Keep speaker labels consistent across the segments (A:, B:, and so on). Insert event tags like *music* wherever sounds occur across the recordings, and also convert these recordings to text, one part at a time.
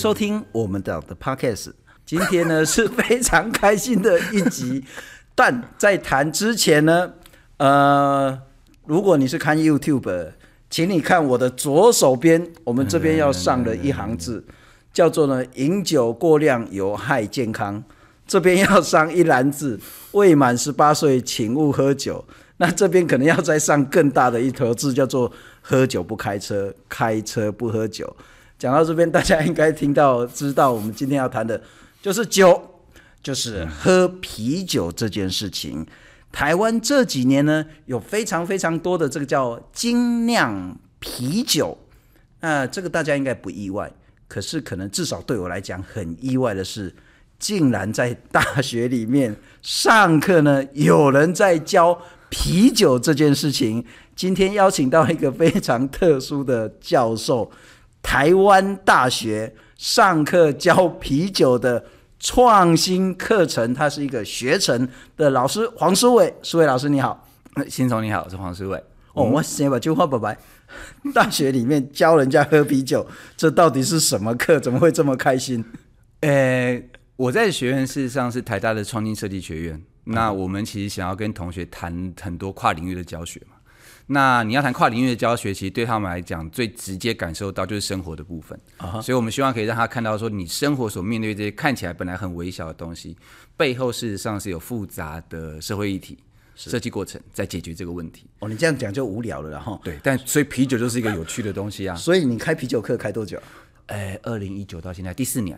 A: 收听我们的 Podcast。今天呢是非常开心的一集，*laughs* 但在谈之前呢，呃，如果你是看 YouTube，请你看我的左手边，我们这边要上的一行字，叫做呢“饮酒过量有害健康”。这边要上一篮字，未满十八岁请勿喝酒。那这边可能要再上更大的一头字，叫做“喝酒不开车，开车不喝酒”。讲到这边，大家应该听到知道，我们今天要谈的就是酒，就是喝啤酒这件事情。台湾这几年呢，有非常非常多的这个叫精酿啤酒，那这个大家应该不意外。可是可能至少对我来讲很意外的是。竟然在大学里面上课呢，有人在教啤酒这件事情。今天邀请到一个非常特殊的教授，台湾大学上课教啤酒的创新课程，他是一个学程的老师黄书伟。书伟老师你好，
B: 新总你好，我是黄书伟。
A: 哦，我先把句话拜拜。*laughs* 大学里面教人家喝啤酒，这到底是什么课？怎么会这么开心？
B: 诶、欸。我在学院事实上是台大的创新设计学院，那我们其实想要跟同学谈很多跨领域的教学嘛。那你要谈跨领域的教学，其实对他们来讲最直接感受到就是生活的部分。所以我们希望可以让他看到说，你生活所面对这些看起来本来很微小的东西，背后事实上是有复杂的社会议题、设计过程在解决这个问题。
A: 哦，你这样讲就无聊了，然后
B: 对，但所以啤酒就是一个有趣的东西啊。*laughs*
A: 所以你开啤酒课开多久？
B: 哎，二零一九到现在第四年。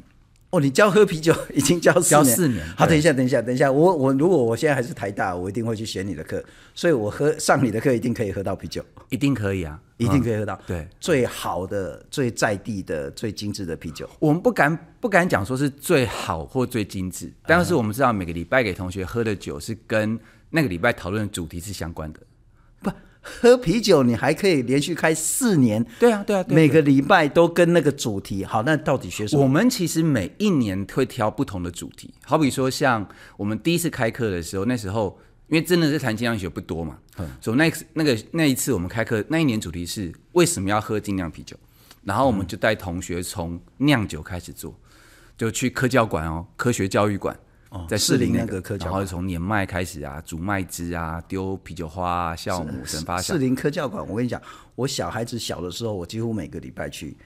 A: 哦，你教喝啤酒已经教四年，
B: 教四年。
A: 好，等一下，等一下，等一下，我我如果我现在还是台大，我一定会去选你的课，所以我喝上你的课一定可以喝到啤酒，
B: 一定可以啊，
A: 一定可以喝到。
B: 嗯、对，
A: 最好的、最在地的、最精致的啤酒。
B: 我们不敢不敢讲说是最好或最精致，但是我们知道每个礼拜给同学喝的酒是跟那个礼拜讨论的主题是相关的。
A: 喝啤酒，你还可以连续开四年。
B: 对啊，对啊，对啊，
A: 每个礼拜都跟那个主题。好，那到底学什么？
B: 我们其实每一年会挑不同的主题。好比说，像我们第一次开课的时候，那时候因为真的是谈精酿学不多嘛，嗯，所以那那个那一次我们开课那一年主题是为什么要喝精酿啤酒？然后我们就带同学从酿酒开始做，就去科教馆哦，科学教育馆。在士林那个科教馆，然后从年麦开始啊，煮麦汁啊，丢啤酒花啊，酵母神发酵。
A: 士林科教馆，我跟你讲，我小孩子小的时候，我几乎每个礼拜去，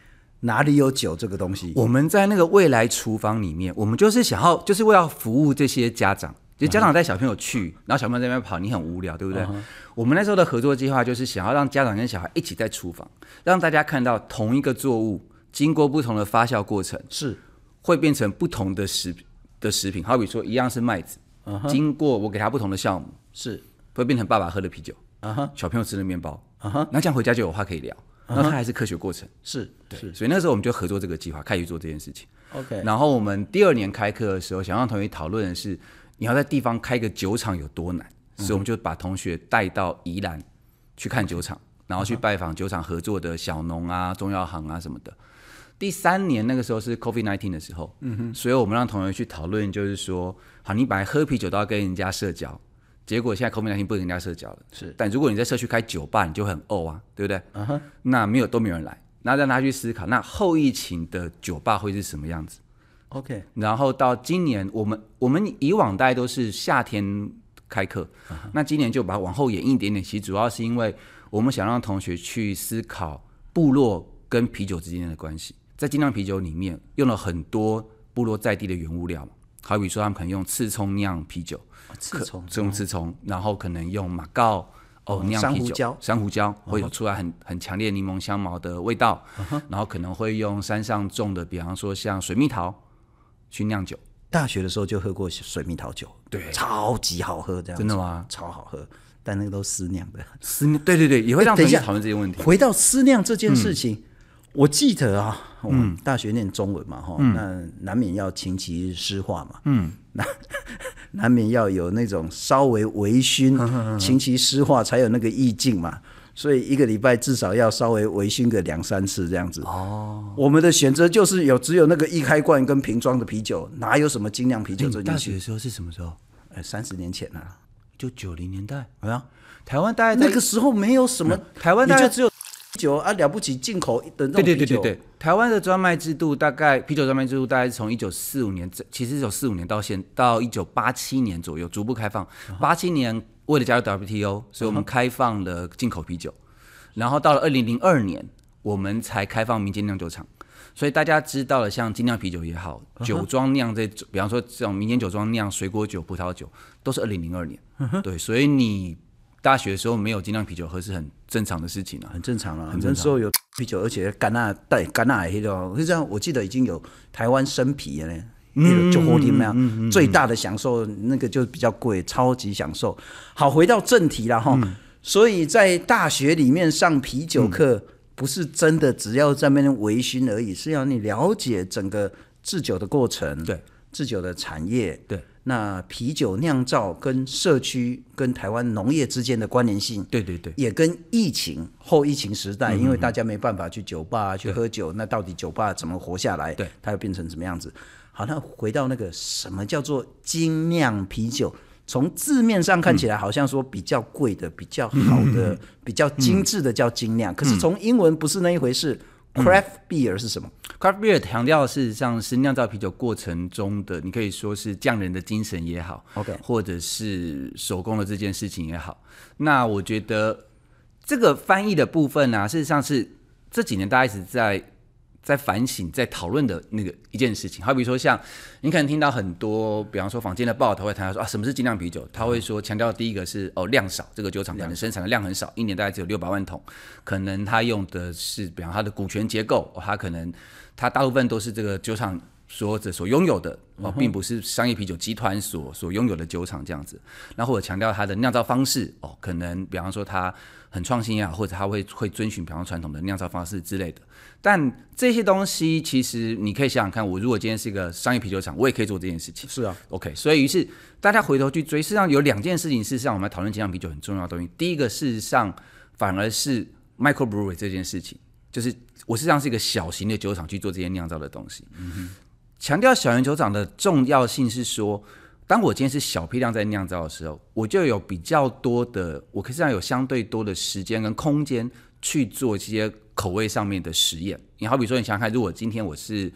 A: 哪里有酒这个东西？
B: 我们在那个未来厨房里面，我们就是想要，就是为了服务这些家长，就家长带小朋友去，然后小朋友在那边跑，你很无聊，对不对？嗯、我们那时候的合作计划就是想要让家长跟小孩一起在厨房，让大家看到同一个作物经过不同的发酵过程，是会变成不同的食品。的食品，好比说一样是麦子，uh -huh. 经过我给他不同的酵母，是会变成爸爸喝的啤酒，uh -huh. 小朋友吃的面包，uh. 那这样回家就有话可以聊。Uh. 那它还是科学过程，是对是，所以那时候我们就合作这个计划，开始做这件事情。OK，然后我们第二年开课的时候，想让同学讨论的是，你要在地方开个酒厂有多难，所以我们就把同学带到宜兰去看酒厂，然后去拜访酒厂合作的小农啊、中药行啊什么的。第三年那个时候是 COVID-19 的时候，嗯哼，所以我们让同学去讨论，就是说，好，你本来喝啤酒都要跟人家社交，结果现在 COVID-19 不跟人家社交了，是。但如果你在社区开酒吧，你就很哦啊，对不对？嗯哼，那没有都没有人来，那让他去思考，那后疫情的酒吧会是什么样子？OK。然后到今年，我们我们以往大概都是夏天开课，嗯，那今年就把它往后延一点点，其实主要是因为我们想让同学去思考部落跟啤酒之间的关系。在精酿啤酒里面用了很多部落在地的原物料，好比说他们可能用刺葱酿啤酒，刺葱用刺葱，然后可能用马告哦酿啤酒，珊瑚礁会有出来很很强烈柠檬香茅的味道，然后可能会用山上种的，比方说像水蜜桃去酿酒。
A: 大学的时候就喝过水蜜桃酒，对，超级好喝，这样
B: 真的吗？
A: 超好喝，但那个都私酿的，
B: 私酿对对对，也会让同学讨论这些问题。
A: 回到私酿这件事情。嗯我记得啊，我们大学念中文嘛，哈、嗯，那难免要琴棋诗画嘛，嗯，那 *laughs* 难免要有那种稍微微醺，琴棋诗画才有那个意境嘛，所以一个礼拜至少要稍微微醺个两三次这样子。哦，我们的选择就是有只有那个易开罐跟瓶装的啤酒，哪有什么精酿啤酒这？
B: 大学的时候是什么时候？
A: 呃，三十年前啊，
B: 就九零年代。
A: 好像
B: 台湾大概
A: 那个时候没有什么，
B: 台湾大概只有。
A: 酒啊，了不起进口的那种
B: 对对对对对，台湾的专卖制度大概啤酒专卖制度大概是从一九四五年，其实一九四五年到现到一九八七年左右逐步开放。八七年为了加入 WTO，所以我们开放了进口啤酒，然后到了二零零二年，我们才开放民间酿酒厂。所以大家知道了，像精酿啤酒也好，酒庄酿这，比方说这种民间酒庄酿水果酒、葡萄酒，都是二零零二年。对，所以你。大学的时候没有精酿啤酒喝是很正常的事情啊，
A: 很正常啊。很那时候有 *laughs* 啤酒，而且甘纳带甘纳黑的，是这样。我记得已经有台湾生啤了，嗯，就活听那样。最大的享受那个就比较贵，超级享受。好，回到正题了哈。嗯、所以在大学里面上啤酒课，不是真的只要在那边微醺而已，是要你了解整个制酒的过程，对，制酒的产业，对。那啤酒酿造跟社区跟台湾农业之间的关联性，
B: 对对对，
A: 也跟疫情后疫情时代，因为大家没办法去酒吧去喝酒，那到底酒吧怎么活下来？对，它又变成什么样子？好，那回到那个什么叫做精酿啤酒？从字面上看起来，好像说比较贵的、比较好的、比较精致的叫精酿，可是从英文不是那一回事。Craft beer 是什么
B: ？Craft beer 强调的事实上是酿造啤酒过程中的，你可以说是匠人的精神也好，OK，或者是手工的这件事情也好。那我觉得这个翻译的部分呢、啊，事实上是这几年大家一直在。在反省、在讨论的那个一件事情，好比说像你可能听到很多，比方说坊间的报道会谈到说啊，什么是精酿啤酒？他会说强调第一个是哦量少，这个酒厂可能生产的量很少，一年大概只有六百万桶，可能他用的是比方他的股权结构，它、哦、可能他大部分都是这个酒厂所有者所拥有的哦，并不是商业啤酒集团所所拥有的酒厂这样子。那或者强调它的酿造方式哦，可能比方说它很创新啊，或者它会会遵循比方传统的酿造方式之类的。但这些东西其实你可以想想看，我如果今天是一个商业啤酒厂，我也可以做这件事情。
A: 是啊
B: ，OK。所以于是大家回头去追，事实上有两件事情，事实上我们来讨论精酿啤酒很重要的东西。第一个，事实上反而是 microbrewery 这件事情，就是我实际上是一个小型的酒厂去做这些酿造的东西。嗯哼。强调小型酒厂的重要性是说，当我今天是小批量在酿造的时候，我就有比较多的，我可以这样有相对多的时间跟空间去做这些。口味上面的实验，你好比说，你想想看，如果今天我是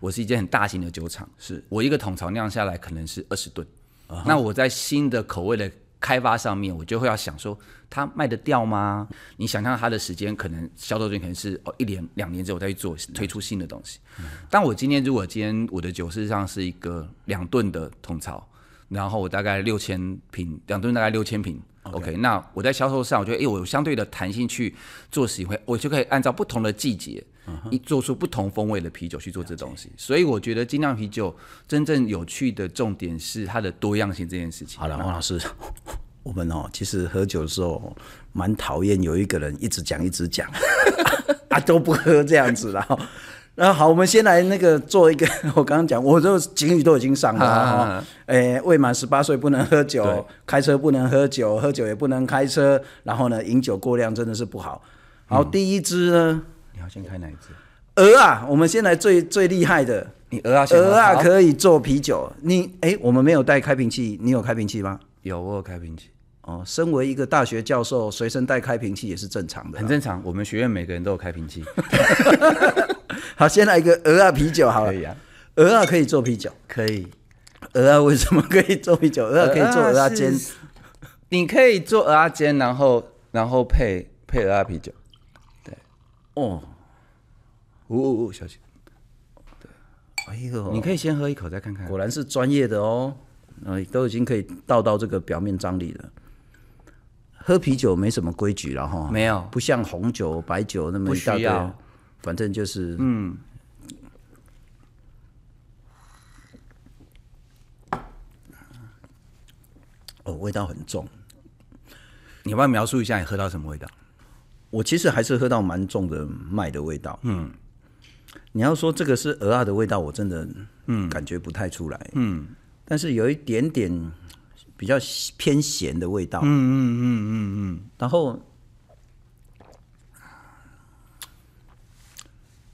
B: 我是一间很大型的酒厂，是我一个桶槽酿下来可能是二十吨，uh huh. 那我在新的口味的开发上面，我就会要想说，它卖得掉吗？你想象它的时间可能销售时间可能是哦一年两年之后再去做推出新的东西。Uh huh. 但我今天如果今天我的酒事实上是一个两吨的桶槽，然后我大概六千瓶，两吨大概六千瓶。OK，, okay 那我在销售上，我觉得，哎，我有相对的弹性去做实惠，我就可以按照不同的季节，一、uh huh. 做出不同风味的啤酒去做这东西。所以我觉得精酿啤酒真正有趣的重点是它的多样性这件事情。
A: 好了，王老师，*laughs* 我们哦，其实喝酒的时候蛮讨厌有一个人一直讲一直讲，*laughs* 啊都不喝这样子，然后。那好，我们先来那个做一个，*laughs* 我刚刚讲，我这警语都已经上了哈，诶，未满十八岁不能喝酒，对开车不能喝酒，喝酒也不能开车，然后呢，饮酒过量真的是不好。好，嗯、第一支呢，
B: 你要先开哪一支？
A: 鹅啊，我们先来最最厉害的，
B: 你鹅啊，
A: 鹅啊可以做啤酒。你诶，我们没有带开瓶器，你有开瓶器吗？
B: 有，我有开瓶器。
A: 哦，身为一个大学教授，随身带开瓶器也是正常的，
B: 很正常。我们学院每个人都有开瓶器。*laughs*
A: 好，先来一个鹅啊啤酒好了。可以啊，鹅啊可以做啤酒，
B: 可以。
A: 鹅啊为什么可以做啤酒？鹅啊可以做鹅啊煎。
B: 你可以做鹅啊煎，然后然后配配鹅啊啤酒。对。哦。呜呜呜，小心。对。哎呦，你可以先喝一口再看看。
A: 果然是专业的哦。呃，都已经可以倒到这个表面张力了。喝啤酒没什么规矩了哈，
B: 没有，
A: 不像红酒、白酒那么一大堆，反正就是嗯，哦，味道很重。
B: 你要不要描述一下你喝到什么味道？
A: 我其实还是喝到蛮重的麦的味道。嗯，你要说这个是鹅啊的味道，我真的嗯感觉不太出来。嗯。但是有一点点比较偏咸的味道，嗯嗯嗯嗯嗯，然后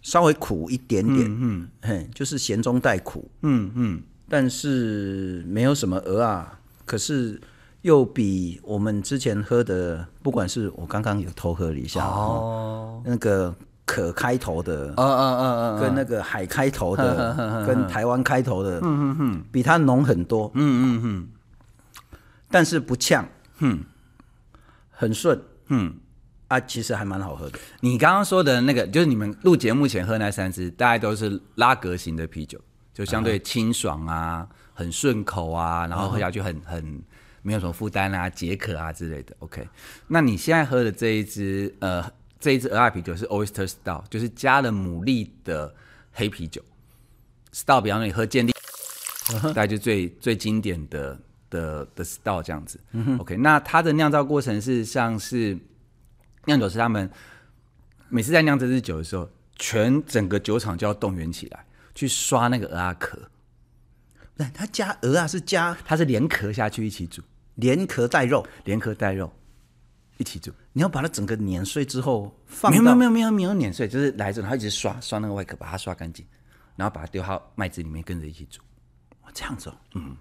A: 稍微苦一点点，嗯嘿，就是咸中带苦，嗯嗯，但是没有什么鹅啊，可是又比我们之前喝的，不管是我刚刚有偷喝了一下
B: 哦，
A: 那个可开头的，
B: 嗯嗯嗯嗯，
A: 跟那个海开头的，*laughs* 跟台湾开头的，
B: 嗯嗯嗯，
A: 比它浓很多，
B: 嗯嗯嗯，
A: 但是不呛，嗯，很顺，
B: 嗯
A: 啊，其实还蛮好喝的。
B: 你刚刚说的那个，就是你们录节目前喝那三支，大概都是拉格型的啤酒，就相对清爽啊，很顺口啊，然后喝下去很很没有什么负担啊，解渴啊之类的。OK，那你现在喝的这一支，呃，这一支鹅爱啤酒是 Oyster Stout，就是加了牡蛎的黑啤酒。Stout，比方说你喝健力，大概就最最经典的的的 Stout 这样子。OK，那它的酿造过程是像是。酿酒师他们每次在酿这支酒的时候，全整个酒厂就要动员起来，去刷那个鹅啊壳。
A: 不是，他加鹅啊，是加，
B: 它是连壳下去一起煮，
A: 连壳带肉，
B: 连壳带肉一起煮。
A: 你要把它整个碾碎之后放，
B: 没有没有没有没有没有碾碎，就是来着，然后一直刷刷那个外壳，把它刷干净，然后把它丢到麦子里面跟着一起煮。
A: 这样子哦，嗯，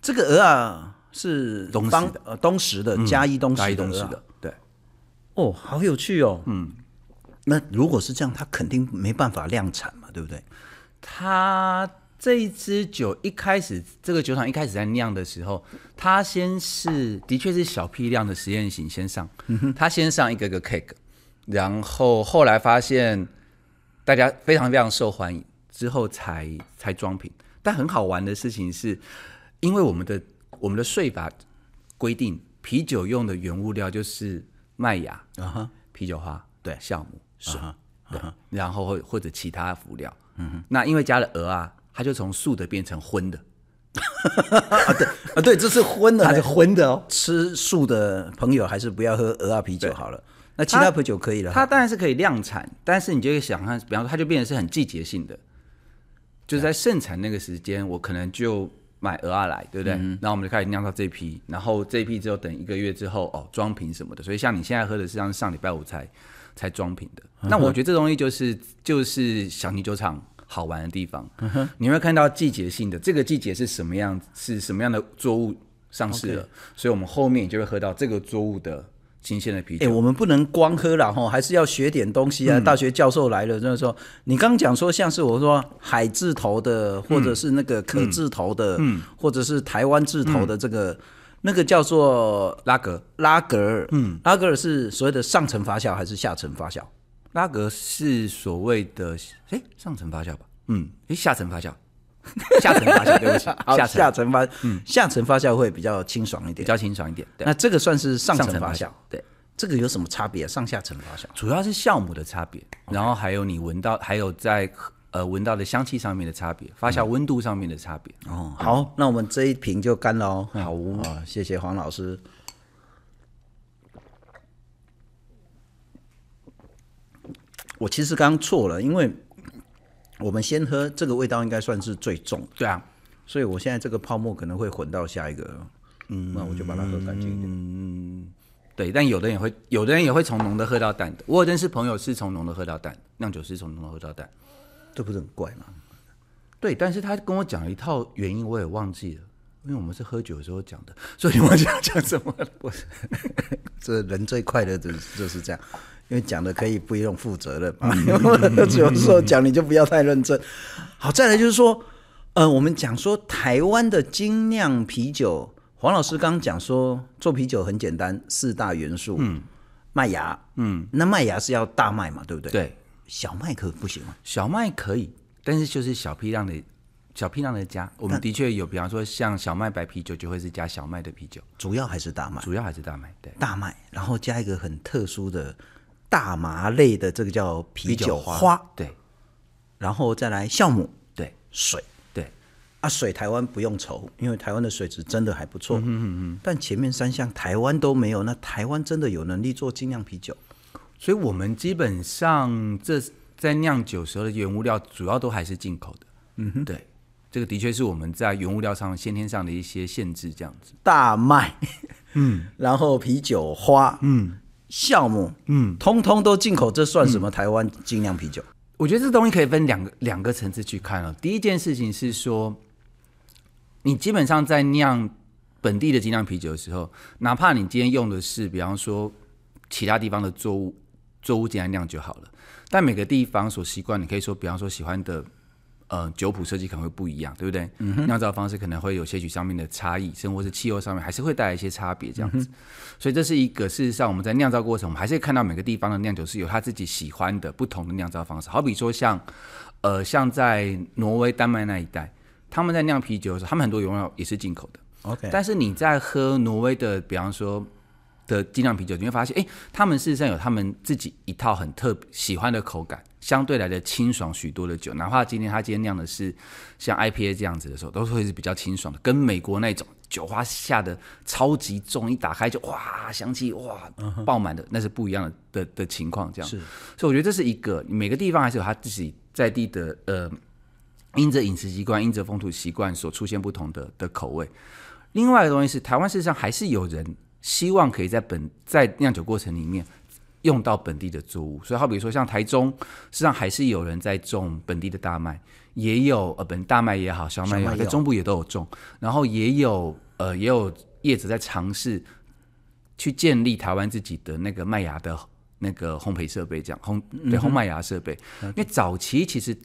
A: 这个鹅啊是
B: 东方，
A: 呃，东石的嘉义东石
B: 东石的。
A: 哦，好有趣哦。嗯，那如果是这样，它肯定没办法量产嘛，对不对？
B: 它这一支酒一开始，这个酒厂一开始在酿的时候，它先是的确是小批量的实验型先上，它先上一个个 cake，然后后来发现大家非常非常受欢迎，之后才才装瓶。但很好玩的事情是，因为我们的我们的税法规定，啤酒用的原物料就是。麦芽啊哈，啤酒花对，酵母水对，然后或或者其他辅料，嗯哼，那因为加了鹅啊，它就从素的变成荤的，*laughs*
A: 啊对啊对，这是荤的，
B: 它是荤的哦。
A: 吃素的朋友还是不要喝鹅啊啤酒好了，那其他啤酒可以了。
B: 它当然是可以量产，但是你就会想看，比方说它就变成是很季节性的，就是在盛产那个时间，我可能就。买鹅啊来，对不对？嗯、然后我们就开始酿造这批，然后这批之后等一个月之后哦，装瓶什么的。所以像你现在喝的是像上礼拜五才才装瓶的。嗯、那我觉得这东西就是就是小泥酒厂好玩的地方。嗯、你会看到季节性的，这个季节是什么样，是什么样的作物上市了.所以我们后面就会喝到这个作物的。新鲜的啤酒，
A: 哎、欸，我们不能光喝了哈，还是要学点东西啊。嗯、大学教授来了，就是说，你刚讲说像是我说海字头的，或者是那个可字头的，嗯，或者是台湾字头的这个，嗯、那个叫做
B: 拉格
A: 拉格尔，嗯，拉格尔是所谓的上层发酵还是下层发酵？
B: 拉格是所谓的哎、欸、上层发酵吧？嗯，哎、欸、下层发酵。*laughs* 下层发酵，对不起，*laughs* 下
A: 下层发，嗯，下层发酵会比较清爽一点，
B: 比较清爽一点。
A: 那这个算是上层发酵，
B: 对，
A: 这个有什么差别啊？上下层发酵
B: 主要是酵母的差别，然后还有你闻到，还有在呃闻到的香气上面的差别，发酵温度上面的差别。
A: 哦，好，那我们这一瓶就干了哦。好啊，谢谢黄老师。我其实刚错了，因为。我们先喝这个味道应该算是最重，
B: 对啊，
A: 所以我现在这个泡沫可能会混到下一个，嗯，那我就把它喝干净一点。
B: 嗯，对，但有的人也会，有的人也会从浓的喝到淡的。我有认识朋友是从浓的喝到淡，酿酒师从浓的喝到淡，
A: 这不是很怪吗？
B: 对，但是他跟我讲了一套原因，我也忘记了，因为我们是喝酒的时候讲的，所以我想讲什么了。我 *laughs*
A: 这人最快乐的就是这样。因为讲的可以不用负责任嘛，有时候讲你就不要太认真。好，再来就是说，呃，我们讲说台湾的精酿啤酒，黄老师刚刚讲说做啤酒很简单，四大元素，嗯，麦芽，嗯，那麦芽是要大麦嘛，对不对？
B: 对，
A: 小麦可不行吗？
B: 小麦可以，但是就是小批量的。小批量的加，我们的确有，比方说像小麦白啤酒就会是加小麦的啤酒，
A: 主要还是大麦，
B: 主要还是大麦，对，
A: 大麦，然后加一个很特殊的。大麻类的这个叫啤酒花，
B: 对，
A: 然后再来酵母，
B: 对，
A: 水，
B: 对，
A: 啊，水台湾不用愁，因为台湾的水质真的还不错，嗯嗯嗯。但前面三项台湾都没有，那台湾真的有能力做精酿啤酒，
B: 所以我们基本上这在酿酒时候的原物料主要都还是进口的，嗯哼，对，这个的确是我们在原物料上先天上的一些限制，这样子。
A: 大麦，嗯，*laughs* 然后啤酒花，嗯。酵母，嗯，通通都进口，这算什么台湾精酿啤酒？
B: 我觉得这东西可以分两个两个层次去看哦。第一件事情是说，你基本上在酿本地的精酿啤酒的时候，哪怕你今天用的是，比方说其他地方的作物作物进来酿就好了，但每个地方所习惯，你可以说，比方说喜欢的。呃，酒谱设计可能会不一样，对不对？嗯、酿造方式可能会有些许上面的差异，甚或是气候上面还是会带来一些差别，这样子。嗯、所以这是一个事实上我们在酿造过程，我们还是会看到每个地方的酿酒是有他自己喜欢的不同的酿造方式。好比说像，呃，像在挪威、丹麦那一带，他们在酿啤酒的时候，他们很多原料也是进口的。OK，但是你在喝挪威的，比方说的精酿啤酒，你会发现，哎，他们事实上有他们自己一套很特喜欢的口感。相对来的清爽许多的酒，哪怕今天他今天酿的是像 IPA 这样子的时候，都会是比较清爽的，跟美国那种酒花下的超级重，一打开就哇香气哇爆满的，那是不一样的的的情况。这样是，所以我觉得这是一个每个地方还是有他自己在地的呃，因着饮食习惯、因着风土习惯所出现不同的的口味。另外一个东西是，台湾事实上还是有人希望可以在本在酿酒过程里面。用到本地的作物，所以好比说像台中，实际上还是有人在种本地的大麦，也有呃本大麦也好，小麦也好，在中部也都有种，然后也有呃也有业者在尝试去建立台湾自己的那个麦芽的那个烘焙设备，这样烘对烘麦芽设备，嗯、因为早期其实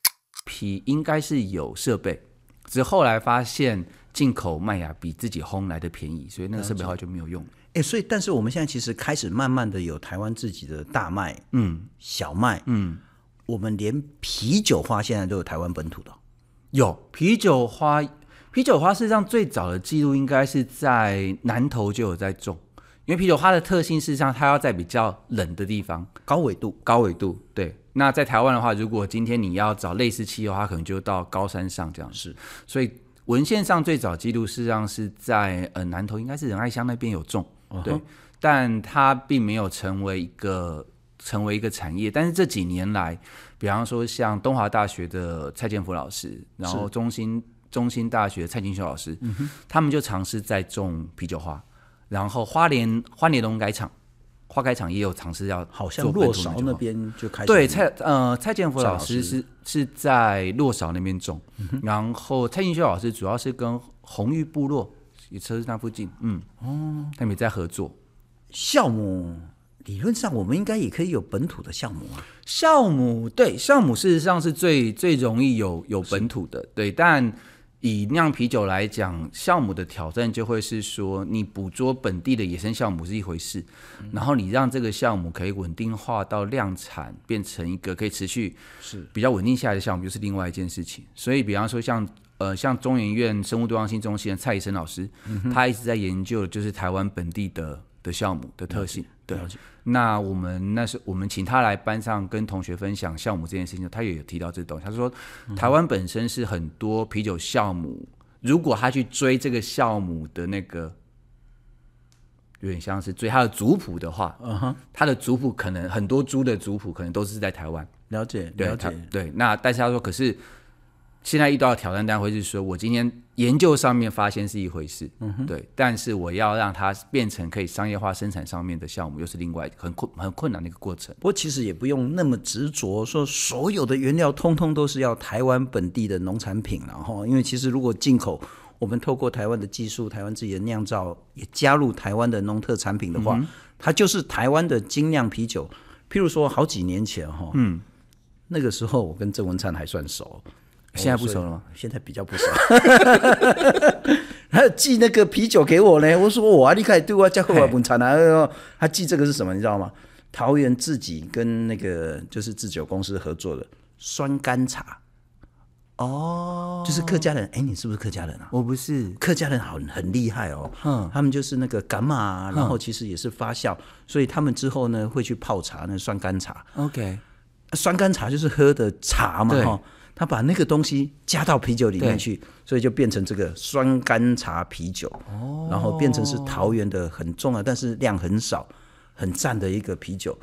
B: 皮应该是有设备，只是后来发现进口麦芽比自己烘来的便宜，所以那个设备后来就没有用。
A: 哎，所以，但是我们现在其实开始慢慢的有台湾自己的大麦，嗯，小麦，嗯，我们连啤酒花现在都有台湾本土的，
B: 有啤酒花，啤酒花事实上最早的记录应该是在南投就有在种，因为啤酒花的特性事实上它要在比较冷的地方，
A: 高纬度，
B: 高纬度，对。那在台湾的话，如果今天你要找类似气候的话，可能就到高山上这样是，所以文献上最早记录事实上是在呃南投，应该是仁爱乡那边有种。对，uh huh. 但它并没有成为一个成为一个产业。但是这几年来，比方说像东华大学的蔡建福老师，然后中兴中兴大学蔡金秀老师，嗯、他们就尝试在种啤酒花。然后花莲花莲农改场花改厂也有尝试要，
A: 好像洛韶那边就开始。
B: 对，蔡呃蔡建福老师是是在洛韶那边种，嗯、然后蔡金秀老师主要是跟红玉部落。也车子那附近，嗯，哦，他们也在合作。
A: 酵母理论上，我们应该也可以有本土的酵母啊。
B: 酵母对，酵母事实上是最最容易有有本土的，对。但以酿啤酒来讲，酵母的挑战就会是说，你捕捉本地的野生酵母是一回事，嗯、然后你让这个酵母可以稳定化到量产，变成一个可以持续是比较稳定下来的酵母，就是另外一件事情。所以，比方说像。呃，像中研院生物多样性中心的蔡医生老师，嗯、他一直在研究就是台湾本地的的酵母的特性。对，那我们那是我们请他来班上跟同学分享酵母这件事情，他也有提到这东西。他说，台湾本身是很多啤酒酵母，如果他去追这个酵母的那个，有点像是追他的族谱的话，嗯哼，他的族谱可能很多猪的族谱可能都是在台湾。
A: 了解，了解，
B: 对。那但是他说，可是。现在遇到的挑战，单会是说，我今天研究上面发现是一回事，嗯哼，对，但是我要让它变成可以商业化生产上面的项目，又是另外很困很困难的一个过程。
A: 不过其实也不用那么执着，说所有的原料通通都是要台湾本地的农产品，然后，因为其实如果进口，我们透过台湾的技术、台湾自己的酿造，也加入台湾的农特产品的话，嗯、它就是台湾的精酿啤酒。譬如说好几年前哈，嗯，那个时候我跟郑文灿还算熟。
B: 现在不熟了吗？哦、
A: 现在比较不熟。*laughs* 还有寄那个啤酒给我呢，我说我啊，你开对我叫我文灿啊，他寄这个是什么？你知道吗？桃园自己跟那个就是制酒公司合作的酸甘茶。哦，就是客家人。哎、欸，你是不是客家人啊？
B: 我不是，
A: 客家人很很厉害哦。嗯，他们就是那个干嘛，然后其实也是发酵，嗯、所以他们之后呢会去泡茶，那酸甘茶。
B: OK，
A: 酸甘茶就是喝的茶嘛，哈。他把那个东西加到啤酒里面去，所以就变成这个酸甘茶啤酒，哦、然后变成是桃园的很重要，但是量很少，很赞的一个啤酒。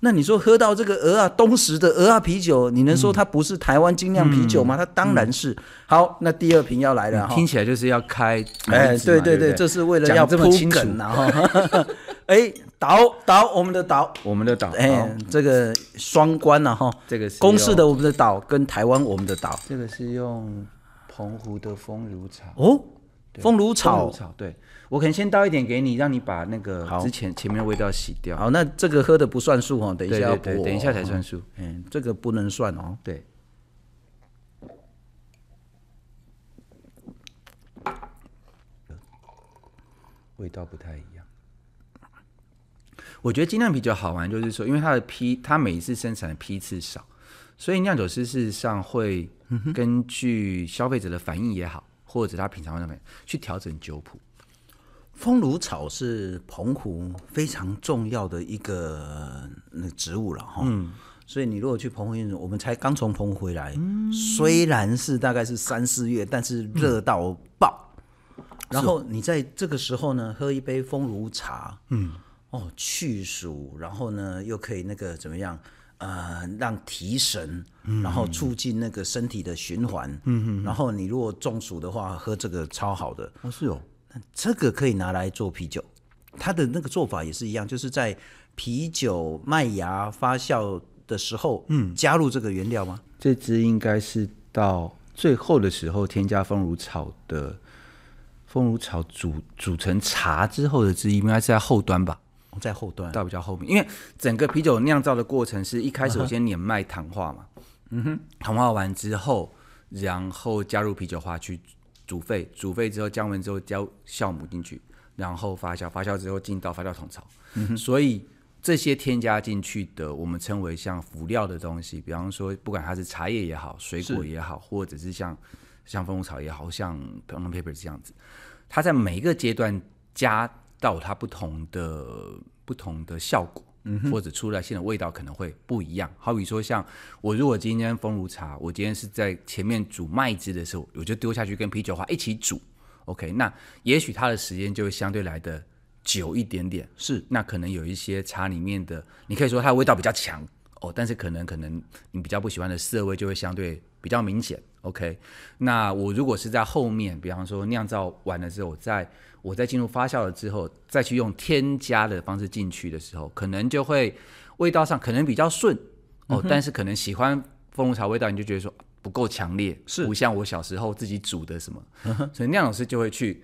A: 那你说喝到这个鹅啊东石的鹅啊啤酒，你能说它不是台湾精酿啤酒吗？嗯、它当然是。好，那第二瓶要来了，
B: 听起来就是要开，
A: 哎，对对对，这是为了要铺梗，然后，哎，岛岛，我们的岛，
B: 我们的岛，
A: 哎，这个双关了哈，这个是公式的我们的岛跟台湾我们的岛，
B: 这个是用澎湖的风乳草。
A: 哦，风炉草，
B: 草，对，我可能先倒一点给你，让你把那个
A: 好。
B: 之前前面的味道洗掉。
A: 好，那这个喝的不算数哦，等一下
B: 等一下才算数。
A: 嗯，这个不能算哦。
B: 对，味道不太一样。我觉得精酿啤酒好玩，就是说，因为它的批，它每一次生产的批次少，所以酿酒师事实上会根据消费者的反应也好，或者他品尝上面去调整酒谱。
A: 风炉草是澎湖非常重要的一个那植物了哈。嗯。所以你如果去澎湖，我们才刚从澎湖回来，嗯、虽然是大概是三四月，但是热到爆。嗯、然后你在这个时候呢，喝一杯风炉茶，嗯。哦，去暑，然后呢，又可以那个怎么样？呃，让提神，嗯、然后促进那个身体的循环。嗯哼。然后你如果中暑的话，喝这个超好的。
B: 哦，是哦。
A: 这个可以拿来做啤酒，它的那个做法也是一样，就是在啤酒麦芽发酵的时候，嗯，加入这个原料吗？
B: 这支应该是到最后的时候添加风乳草的，风乳草煮煮成茶之后的汁，应该是在后端吧。
A: 在后端。
B: 到比较后面，因为整个啤酒酿造的过程是一开始我先碾麦糖化嘛，嗯哼，糖化完之后，然后加入啤酒花去煮沸，煮沸之后降温之后加酵母进去，然后发酵，发酵之后进到发酵桶槽，嗯哼，所以这些添加进去的，我们称为像辅料的东西，比方说不管它是茶叶也好，水果也好，或者是像像风炉草也好，像 pen and paper 这样子，它在每一个阶段加。到它不同的不同的效果，嗯，或者出来现的味道可能会不一样。好比说，像我如果今天风炉茶，我今天是在前面煮麦汁的时候，我就丢下去跟啤酒花一起煮，OK，那也许它的时间就会相对来的久一点点。是，那可能有一些茶里面的，你可以说它的味道比较强哦，但是可能可能你比较不喜欢的涩味就会相对比较明显。OK，那我如果是在后面，比方说酿造完了之后，在我在进入发酵了之后，再去用添加的方式进去的时候，可能就会味道上可能比较顺哦，嗯、但是可能喜欢风炉茶味道，你就觉得说不够强烈，是。不像我小时候自己煮的什么，嗯、所以酿老师就会去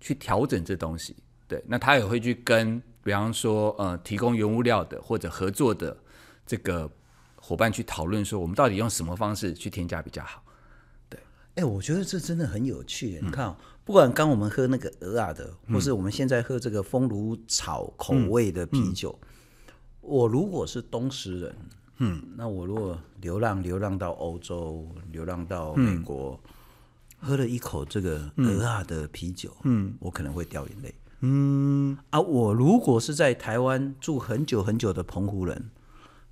B: 去调整这东西。对，那他也会去跟比方说呃提供原物料的或者合作的这个伙伴去讨论说，我们到底用什么方式去添加比较好。对，
A: 哎、欸，我觉得这真的很有趣。你看、哦。嗯不管刚我们喝那个鹅啊的，或是我们现在喝这个风炉草口味的啤酒，我如果是东石人，嗯，那我如果流浪流浪到欧洲，流浪到美国，嗯、喝了一口这个鹅啊的啤酒，嗯，我可能会掉眼泪，嗯。啊，我如果是在台湾住很久很久的澎湖人，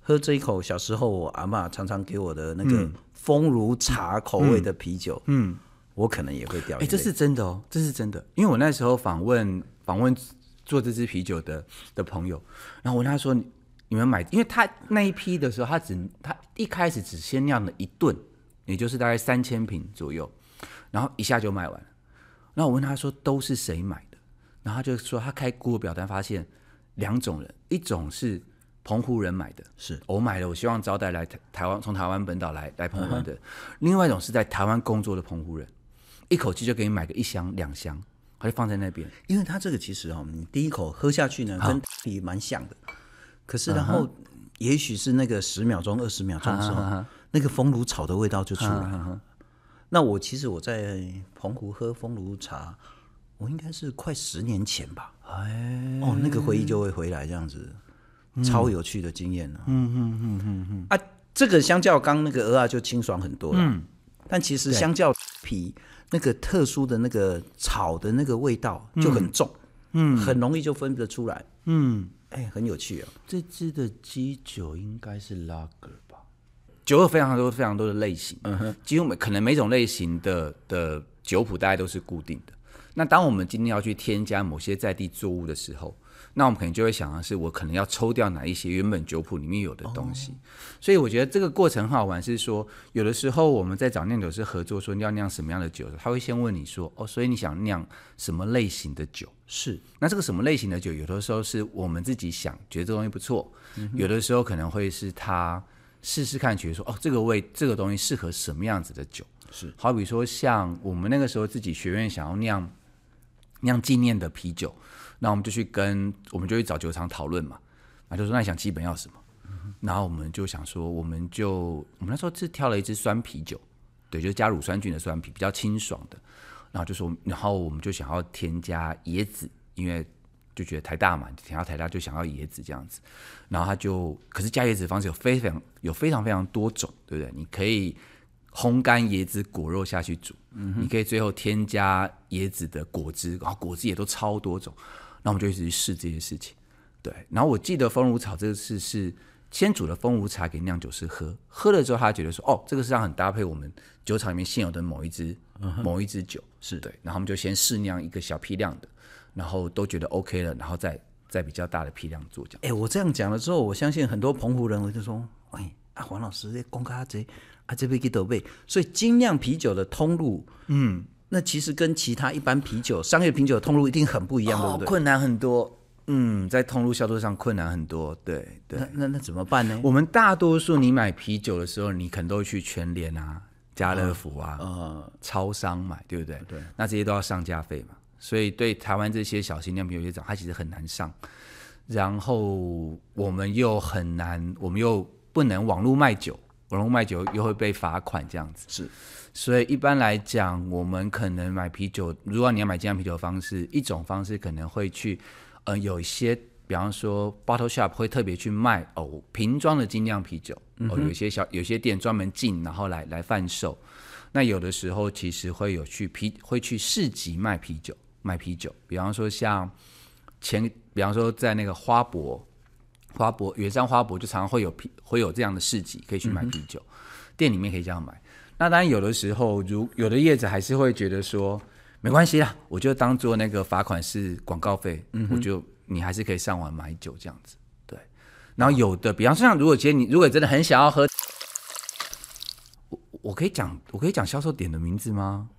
A: 喝这一口小时候我阿嬷常常给我的那个风如茶口味的啤酒，嗯。嗯我可能也会掉。哎、
B: 欸，这是真的哦，这是真的。因为我那时候访问访问做这支啤酒的的朋友，然后我问他说：“你们买？因为他那一批的时候，他只他一开始只先酿了一吨，也就是大概三千瓶左右，然后一下就卖完了。然后我问他说：都是谁买的？然后他就说他开 Google 表单发现两种人，一种是澎湖人买的，是我买的，我希望招待来台台湾从台湾本岛来来澎湖的；嗯、另外一种是在台湾工作的澎湖人。”一口气就给你买个一箱两箱，他就放在那边。
A: 因为它这个其实哦，你第一口喝下去呢，跟啤蛮像的。可是然后，也许是那个十秒钟、二十秒钟的时候，那个风炉草的味道就出来了。那我其实我在澎湖喝风炉茶，我应该是快十年前吧。哎，哦，那个回忆就会回来，这样子，超有趣的经验呢。嗯嗯嗯嗯嗯。啊，这个相较刚那个鹅啊就清爽很多了。嗯。但其实相较皮。那个特殊的那个草的那个味道就很重，嗯，很容易就分得出来，嗯，哎，很有趣哦。
B: 这支的基酒应该是拉格吧？酒有非常多非常多的类型，嗯哼，几乎每可能每种类型的的酒谱大概都是固定的。那当我们今天要去添加某些在地作物的时候，那我们可能就会想的是，我可能要抽掉哪一些原本酒谱里面有的东西。哦、所以我觉得这个过程很好玩，是说有的时候我们在找酿酒师合作，说你要酿什么样的酒，他会先问你说，哦，所以你想酿什么类型的酒？是。那这个什么类型的酒，有的时候是我们自己想觉得这东西不错，嗯、有的时候可能会是他试试看，觉得说哦，这个味这个东西适合什么样子的酒？
A: 是，
B: 好比说像我们那个时候自己学院想要酿酿纪念的啤酒，那我们就去跟我们就去找酒厂讨论嘛，那就说那你想基本要什么？然后我们就想说，我们就我们那时候是挑了一支酸啤酒，对，就是加乳酸菌的酸啤，比较清爽的。然后就说，然后我们就想要添加椰子，因为就觉得台大嘛，填到台大就想要椰子这样子。然后他就，可是加椰子的方式有非常有非常非常多种，对不对？你可以烘干椰子果肉下去煮，你可以最后添加椰子的果汁，然后果汁也都超多种。那我们就一直去试这些事情，对。然后我记得风炉草这个事是先煮了风炉茶给酿酒师喝，喝了之后他觉得说，哦，这个实际上很搭配我们酒厂里面现有的某一支、嗯、某一支酒，是对。然后我们就先试酿一个小批量的，然后都觉得 OK 了，然后再。再比较大的批量做这样，
A: 哎，我这样讲了之后，我相信很多澎湖人我就说，哎，啊黄老师这公开这啊这边给都背，所以精酿啤酒的通路，嗯，那其实跟其他一般啤酒、商业啤酒的通路一定很不一样，哦、对不对？
B: 困难很多，嗯，在通路销售上困难很多，对对。
A: 那那那怎么办呢？
B: 我们大多数你买啤酒的时候，你可能都会去全联啊、家乐福啊、呃、嗯、超商买，对不对？对，那这些都要上架费嘛。所以对台湾这些小型量啤酒厂，它其实很难上，然后我们又很难，我们又不能网络卖酒，网络卖酒又会被罚款这样子。
A: 是，
B: 所以一般来讲，我们可能买啤酒，如果你要买精酿啤酒的方式，一种方式可能会去，呃，有一些，比方说 bottle shop 会特别去卖哦瓶装的精酿啤酒，哦，有些小有些店专门进，然后来来贩售。那有的时候其实会有去啤会去市集卖啤酒。卖啤酒，比方说像前，比方说在那个花博，花博远山花博就常常会有啤，会有这样的市集，可以去买啤酒，嗯、店里面可以这样买。那当然有的时候，如有的业者还是会觉得说，没关系啦，我就当做那个罚款是广告费，嗯、我就你还是可以上网买酒这样子。对，然后有的，比方说像如果今天你如果真的很想要喝，我我可以讲我可以讲销售点的名字吗？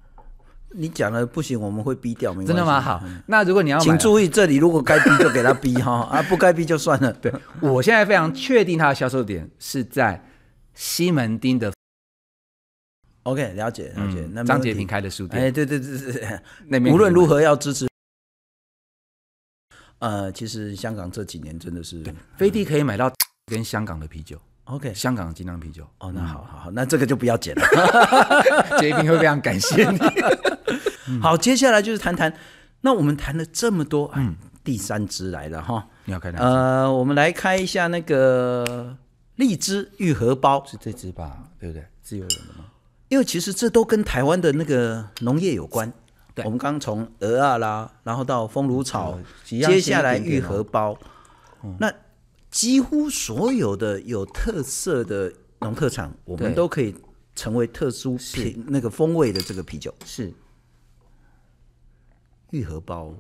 A: 你讲了不行，我们会逼掉。
B: 真的吗？好，那如果你要，
A: 请注意这里，如果该逼就给他逼哈，*laughs* 啊，不该逼就算了。
B: 对，我现在非常确定它的销售点是在西门町的。
A: OK，了解了解。那
B: 张杰平开的书店。
A: 哎，对对对对，*laughs* 那无论如何要支持。呃，其实香港这几年真的是
B: 飞地可以买到 *laughs* 跟香港的啤酒。
A: OK，
B: 香港的精酿啤酒。
A: 哦，那好好好，那这个就不要剪了。
B: 杰平会非常感谢你。
A: 好，接下来就是谈谈，那我们谈了这么多，嗯，第三支来了哈，
B: 你要开哪？
A: 呃，我们来开一下那个荔枝玉荷包，
B: 是这支吧？对不对？自由人的吗？
A: 因为其实这都跟台湾的那个农业有关。对，我们刚从鹅啊啦，然后到风炉草，接下来玉荷包，那几乎所有的有特色的农特产，我们都可以成为特殊品那个风味的这个啤酒
B: 是。
A: 玉荷包，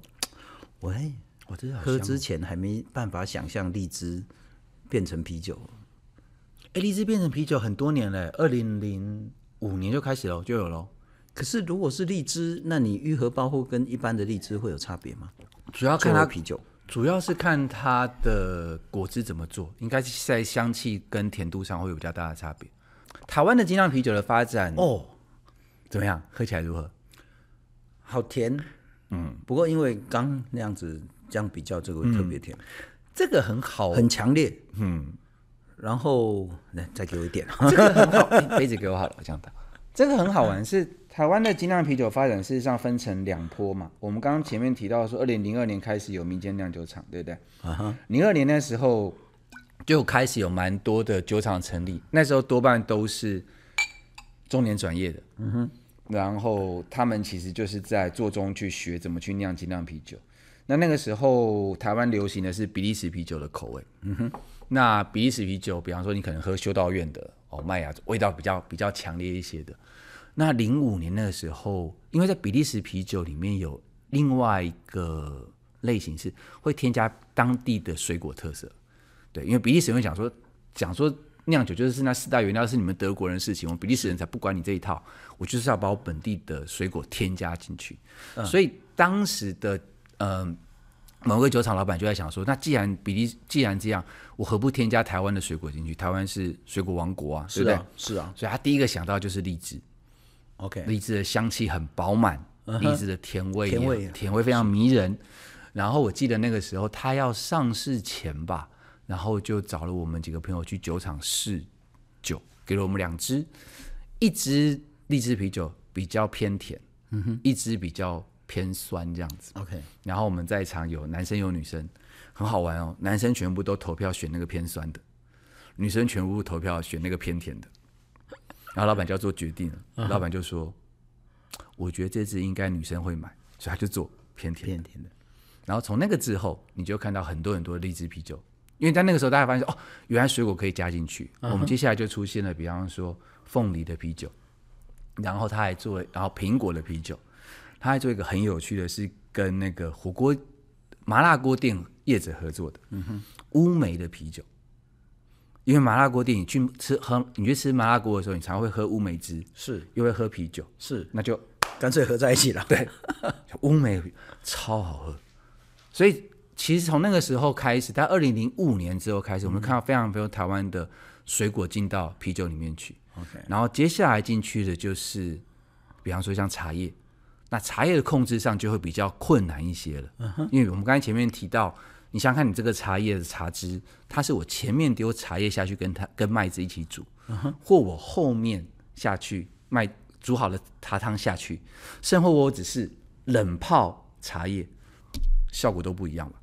A: 喂，我这喝之前还没办法想象荔枝变成啤酒。
B: 哎，荔枝变成啤酒很多年了，二零零五年就开始了，就有了。
A: 可是如果是荔枝，那你愈合包会跟一般的荔枝会有差别吗？
B: 主要看它啤酒，主要是看它的果汁怎么做，应该是在香气跟甜度上会有比较大的差别。台湾的精酿啤酒的发展哦，怎么样？喝起来如何？
A: 好甜。嗯，不过因为刚那样子这样比较，这个会特别甜，嗯，
B: 这个很好，
A: 很强烈。嗯，然后来再给我一点，*laughs*
B: 这个很好，*laughs* 欸，杯子给我好了，这样的。这个很好玩，是台湾的精酿啤酒发展，事实上分成两波嘛。我们刚刚前面提到说，二零零二年开始有民间酿酒厂，对不对？啊哈，零二年那时候就开始有蛮多的酒厂成立，那时候多半都是中年转业的。嗯哼。然后他们其实就是在做中去学怎么去酿精酿啤酒。那那个时候台湾流行的是比利时啤酒的口味。嗯哼。那比利时啤酒，比方说你可能喝修道院的哦麦芽，味道比较比较强烈一些的。那零五年那个时候，因为在比利时啤酒里面有另外一个类型是会添加当地的水果特色。对，因为比利时会讲说讲说。酿酒就是那四大原料是你们德国人的事情，我们比利时人才不管你这一套。我就是要把我本地的水果添加进去，嗯、所以当时的嗯、呃、某个酒厂老板就在想说，那既然比利既然这样，我何不添加台湾的水果进去？台湾是水果王国啊，对不对？
A: 是啊。
B: 所以他第一个想到就是荔枝。
A: OK，
B: 荔枝的香气很饱满，
A: 嗯
B: 荔枝的甜味
A: 甜味
B: 甜味非常迷人。然后我记得那个时候他要上市前吧，然后就找了我们几个朋友去酒厂试酒，给了我们两支，一支荔枝啤酒比较偏甜，嗯哼，一支比较偏酸这样子。
A: OK，然
B: 后我们在场有男生有女生，很好玩哦。男生全部都投票选那个偏酸的，女生全部投票选那个偏甜的。然后老板就要做决定了，嗯、老板就说：“我觉得这支应该女生会买，所以他就做偏甜
A: 偏甜的。”
B: 然后从那个之后，你就看到很多很多荔枝啤酒，因为在那个时候大家发现哦，原来水果可以加进去。嗯、我们接下来就出现了，比方说凤梨的啤酒，然后他还做，然后苹果的啤酒，他还做一个很有趣的是跟那个火锅麻辣锅店业者合作的，嗯哼，乌梅的啤酒。因为麻辣锅店，你去吃喝，你去吃麻辣锅的时候，你常会喝乌梅汁，
A: 是，
B: 又会喝啤酒，
A: 是，
B: 那就
A: 干脆合在一起了。
B: 对，*laughs* 乌梅超好喝。所以其实从那个时候开始，在二零零五年之后开始，嗯、我们看到非常多台湾的水果进到啤酒里面去。
A: OK，
B: 然后接下来进去的就是，比方说像茶叶，那茶叶的控制上就会比较困难一些了。嗯哼，因为我们刚才前面提到。你想想看，你这个茶叶的茶汁，它是我前面丢茶叶下去跟它跟麦子一起煮，或我后面下去麦煮好了茶汤下去，甚或我只是冷泡茶叶，效果都不一样吧？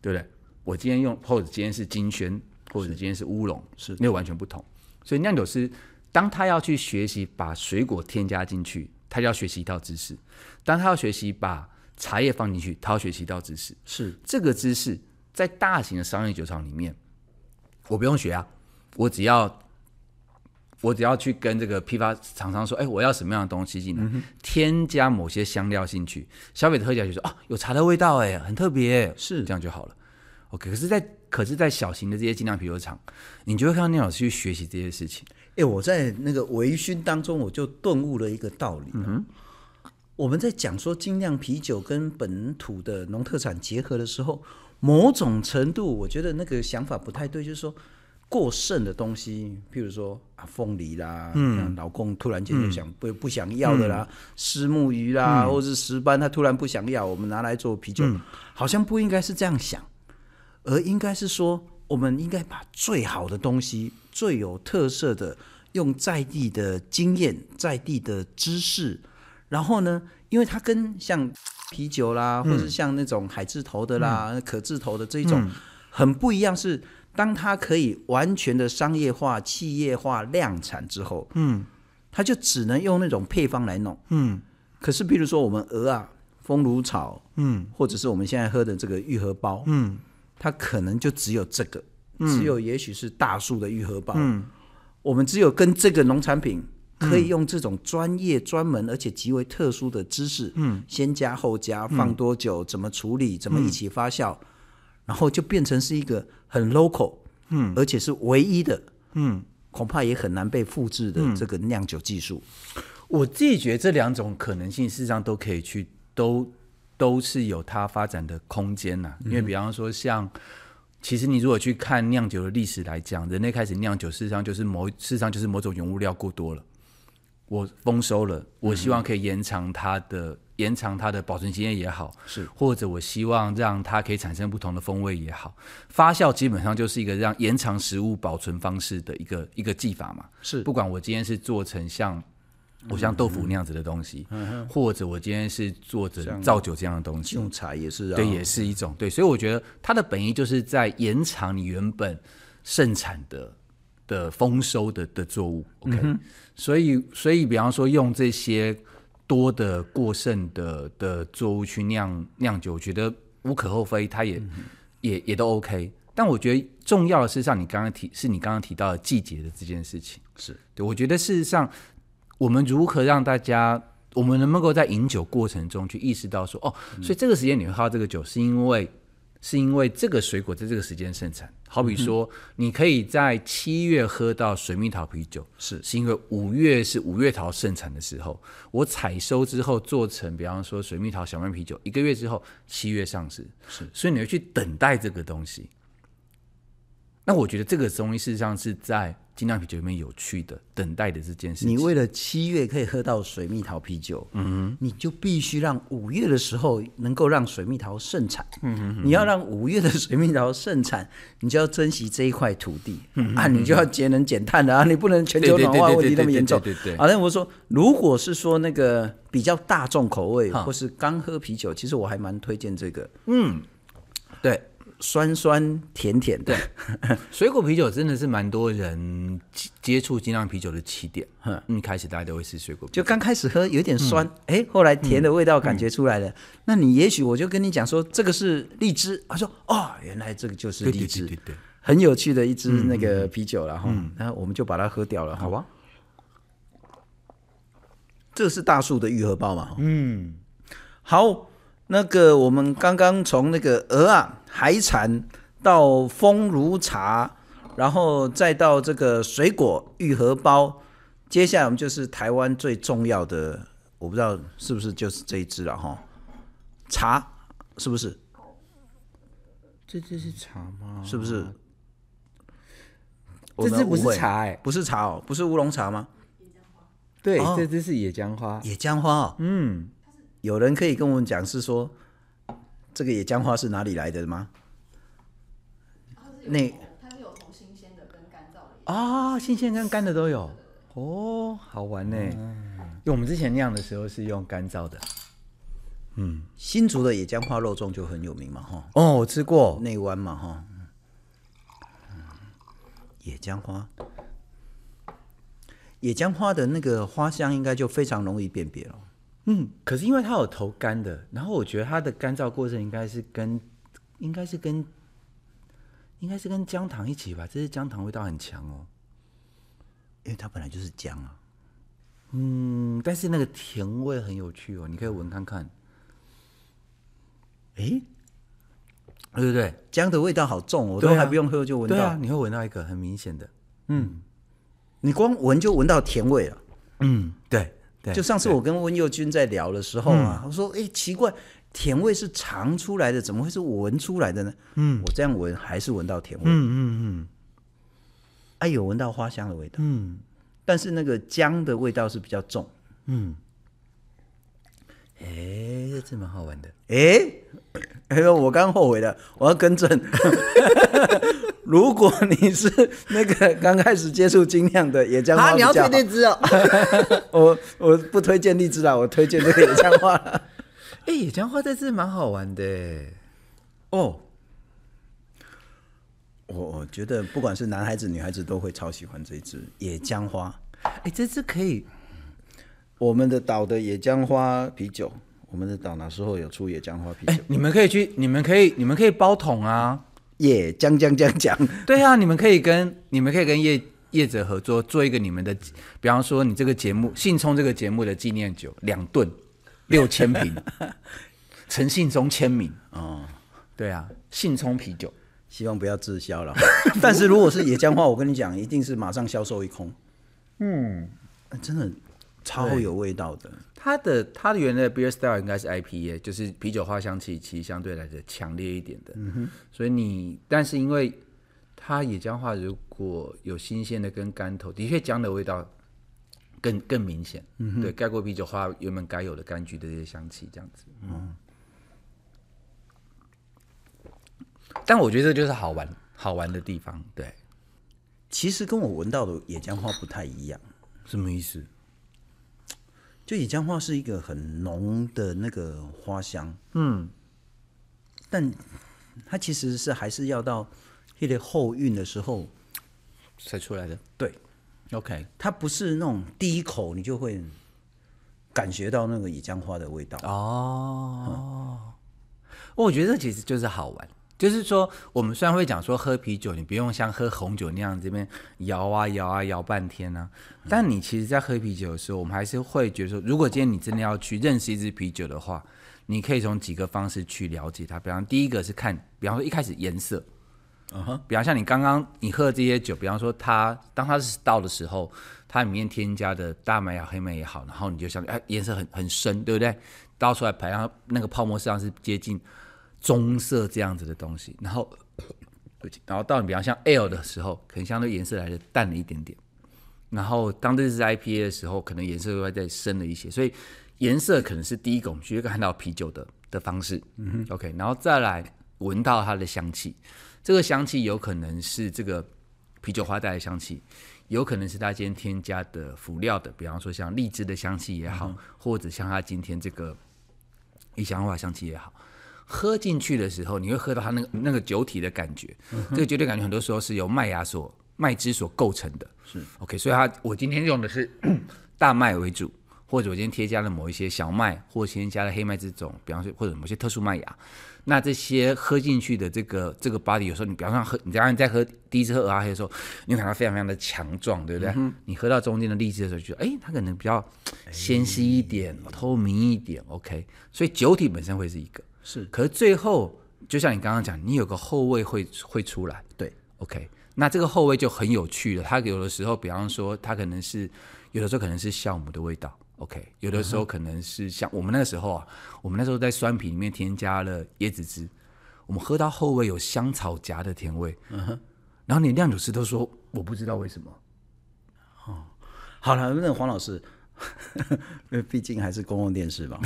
B: 对不对？我今天用，或者今天是金萱，或者今天是乌龙，是那完全不同。所以酿酒师当他要去学习把水果添加进去，他就要学习一套知识；当他要学习把茶叶放进去，他要学习一套知识，
A: 是
B: 这个知识在大型的商业酒厂里面，我不用学啊，我只要我只要去跟这个批发厂商说，哎，我要什么样的东西进来，嗯、添加某些香料进去，消费者喝起来就说，啊，有茶的味道，哎，很特别，是这样就好了。OK，可是在，在可是，在小型的这些精酿啤酒厂，你就会看到聂老师去学习这些事情。
A: 哎，我在那个微醺当中，我就顿悟了一个道理。嗯我们在讲说精酿啤酒跟本土的农特产结合的时候，某种程度我觉得那个想法不太对，就是说过剩的东西，譬如说啊凤梨啦，嗯，老公突然间就想不、嗯、不想要的啦，虱、嗯、目鱼啦，嗯、或是石斑，他突然不想要，我们拿来做啤酒，嗯、好像不应该是这样想，而应该是说，我们应该把最好的东西、最有特色的，用在地的经验、在地的知识。然后呢，因为它跟像啤酒啦，嗯、或是像那种海字头的啦、嗯、可字头的这一种很不一样，是当它可以完全的商业化、企业化量产之后，嗯，它就只能用那种配方来弄，嗯。可是，比如说我们鹅啊、风炉草，嗯，或者是我们现在喝的这个愈合包，嗯，它可能就只有这个，只有也许是大树的愈合包，嗯，我们只有跟这个农产品。可以用这种专业、专门而且极为特殊的知识，嗯，先加后加，放多久，怎么处理，怎么一起发酵，然后就变成是一个很 local，嗯，而且是唯一的，嗯，恐怕也很难被复制的这个酿酒技术。
B: 我自己觉得这两种可能性事实上都可以去，都都是有它发展的空间呐。因为比方说，像其实你如果去看酿酒的历史来讲，人类开始酿酒，事实上就是某事实上就是某种原物料过多了。我丰收了，我希望可以延长它的、嗯、延长它的保存期间也好，是或者我希望让它可以产生不同的风味也好，发酵基本上就是一个让延长食物保存方式的一个一个技法嘛。是，不管我今天是做成像我像豆腐那样子的东西，嗯、或者我今天是做着造酒这样的东西，
A: 用茶也是、啊、
B: 对，也是一种对，所以我觉得它的本意就是在延长你原本盛产的。的丰收的的作物，OK，、嗯、所以所以比方说用这些多的过剩的的作物去酿酿酒，我觉得无可厚非，它也、嗯、也也都 OK。但我觉得重要的是像你刚刚提，是你刚刚提到的季节的这件事情，是对。我觉得事实上，我们如何让大家，我们能不能够在饮酒过程中去意识到说，哦，嗯、所以这个时间你会喝到这个酒，是因为是因为这个水果在这个时间盛产。好比说，你可以在七月喝到水蜜桃啤酒，是是因为五月是五月桃盛产的时候，我采收之后做成，比方说水蜜桃小麦啤酒，一个月之后七月上市，是，所以你会去等待这个东西。那我觉得这个东西事实上是在精酿啤酒里面有趣的，等待的这件事情。
A: 你为了七月可以喝到水蜜桃啤酒，嗯哼，你就必须让五月的时候能够让水蜜桃盛产。嗯哼，你要让五月的水蜜桃盛产，*laughs* 你就要珍惜这一块土地。嗯啊，你就要节能减碳的啊，你不能全球暖化问题那么严重。
B: 对对对。
A: 好，那我说，如果是说那个比较大众口味，或是刚喝啤酒，其实我还蛮推荐这个。嗯，对。酸酸甜甜的，*laughs*
B: 水果啤酒真的是蛮多人接触精酿啤酒的起点。嗯，一开始大家都会吃水果啤酒，
A: 就刚开始喝有点酸，哎、嗯，后来甜的味道感觉出来了。嗯、那你也许我就跟你讲说，这个是荔枝，他说哦，原来这个就是荔枝，对对对对，很有趣的一支那个啤酒了哈。嗯，然后我们就把它喝掉了，好吧？这是大树的愈合包嘛？嗯，好。那个，我们刚刚从那个鹅啊海产到风炉茶，然后再到这个水果玉荷包，接下来我们就是台湾最重要的，我不知道是不是就是这一支了哈？茶是不是？
B: 这支是茶吗？
A: 是不是？
B: 这支不是茶哎，
A: 不是茶哦，不是乌龙茶吗？
B: 对，这支是野姜花。
A: 野姜花哦，嗯。有人可以跟我们讲，是说这个野姜花是哪里来的吗？
C: 那它是有从新鲜的跟干燥的
B: 啊，新鲜跟干的都有哦，好玩呢。因为我们之前酿的时候是用干燥的。
A: 嗯，新竹的野姜花肉粽就很有名嘛，哈。
B: 哦，我吃过
A: 内湾嘛，哈。野姜花，野姜花的那个花香应该就非常容易辨别了。
B: 嗯，可是因为它有头干的，然后我觉得它的干燥过程应该是跟，应该是跟，应该是跟姜糖一起吧，这是姜糖味道很强哦，
A: 因为它本来就是姜啊。
B: 嗯，但是那个甜味很有趣哦，你可以闻看看。哎、欸，对对对，
A: 姜的味道好重，我都还不用喝就闻到，
B: 对啊，你会闻到一个很明显的，嗯，
A: 你光闻就闻到甜味了，
B: 嗯，对。
A: 就上次我跟温佑君在聊的时候啊，我说：“哎，奇怪，甜味是尝出来的，怎么会是闻出来的呢？”嗯，我这样闻还是闻到甜味。嗯嗯嗯，哎，有闻到花香的味道。嗯，但是那个姜的味道是比较重。嗯，
B: 哎，这蛮好玩的。
A: 哎，哎呦，我刚后悔了，我要更正。*laughs* 如果你是那个刚开始接触精酿的野姜花，
B: 你要推荔枝哦。*laughs*
A: 我我不推荐荔枝啦，我推荐这个野姜花。*laughs* 哎、
B: 欸，野姜花在这蛮好玩的
A: 哦。我我觉得不管是男孩子女孩子都会超喜欢这一支野姜花。
B: 哎、欸，这支可以。
A: 我们的岛的野姜花啤酒，我们的岛哪时候有出野姜花啤酒？欸、
B: 你们可以去，你们可以，你们可以包桶啊。
A: 耶，姜姜姜姜，
B: 对啊，你们可以跟你们可以跟业业者合作，做一个你们的，比方说你这个节目信聪这个节目的纪念酒，两吨六千瓶，*laughs* 陈信聪签名哦，对啊，信聪啤酒，
A: 希望不要滞销了。*laughs* 但是如果是野姜花，我跟你讲，一定是马上销售一空。嗯，真的超有味道的。
B: 它的它的原来的 beer style 应该是 IPA，就是啤酒花香气其实相对来的强烈一点的。嗯哼，所以你但是因为它野姜花如果有新鲜的跟干头，的确姜的味道更更明显。嗯哼，对，盖过啤酒花原本该有的柑橘的这些香气这样子。嗯，但我觉得这就是好玩好玩的地方。对，
A: 其实跟我闻到的野姜花不太一样。
B: 什么意思？
A: 就野姜花是一个很浓的那个花香，嗯，但它其实是还是要到一点后韵的时候
B: 才出来的。
A: 对
B: ，OK，
A: 它不是那种第一口你就会感觉到那个野姜花的味道。
B: 哦，嗯，我觉得这其实就是好玩。就是说，我们虽然会讲说喝啤酒，你不用像喝红酒那样这边摇啊摇啊摇半天呢、啊，但你其实，在喝啤酒的时候，我们还是会觉得说，如果今天你真的要去认识一支啤酒的话，你可以从几个方式去了解它。比方第一个是看，比方说一开始颜色，嗯哼，比方像你刚刚你喝的这些酒，比方说它当它是倒的时候，它里面添加的大麦芽、黑麦也好，然后你就想，哎，颜色很很深，对不对？倒出来排上那个泡沫实际上是接近棕色这样子的东西，然后，*coughs* 然后到你比方像 Ale 的时候，可能相对颜色来的淡了一点点。然后当这是 IPA 的时候，可能颜色会再深了一些，所以颜色可能是第一个我们去看到啤酒的的方式。嗯哼，OK，然后再来闻到它的香气，这个香气有可能是这个啤酒花带来的香气，有可能是它今天添加的辅料的，比方说像荔枝的香气也好，嗯、或者像它今天这个一香花香气也好，喝进去的时候，你会喝到它那个那个酒体的感觉。嗯、这个酒体感觉很多时候是由麦芽所麦汁所构成的。是 OK，所以它我今天用的是 *coughs* 大麦为主，或者我今天添加了某一些小麦，或者添加了黑麦这种，比方说或者某些特殊麦芽，那这些喝进去的这个这个 body，有时候你比方说喝，你刚刚在喝第一次喝俄阿黑的时候，你感到非常非常的强壮，对不对？嗯、你喝到中间的荔枝的时候，就觉得哎，它可能比较纤细一点，欸、透明一点。OK，所以酒体本身会是一个是，可是最后就像你刚刚讲，你有个后味会会出来，对，OK。那这个后味就很有趣了，它有的时候，比方说，它可能是有的时候可能是酵母的味道，OK，有的时候可能是像我们那个时候啊，我们那时候在酸啤里面添加了椰子汁，我们喝到后味有香草夹的甜味，嗯哼，然后连酿酒师都说我不知道为什么。
A: 哦，好了，那黄老师，*laughs* 毕竟还是公共电视嘛。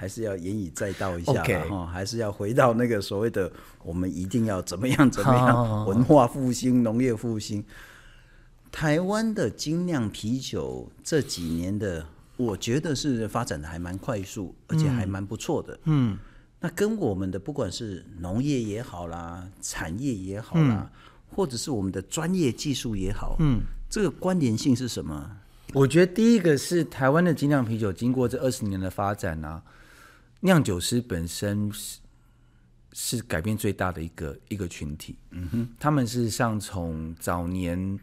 A: 还是要言以载道一下哈，Okay. 还是要回到那个所谓的我们一定要怎么样怎么样，文化复兴、农业复兴。台湾的精酿啤酒这几年的，我觉得是发展的还蛮快速，而且还蛮不错的。嗯，那跟我们的不管是农业也好啦，产业也好啦，或者是我们的专业技术也好，嗯，这个关联性是什么？
B: 我觉得第一个是台湾的精酿啤酒经过这二十年的发展呢、啊。酿酒师本身是是改变最大的一个一个群体，嗯哼，他们事实上从早年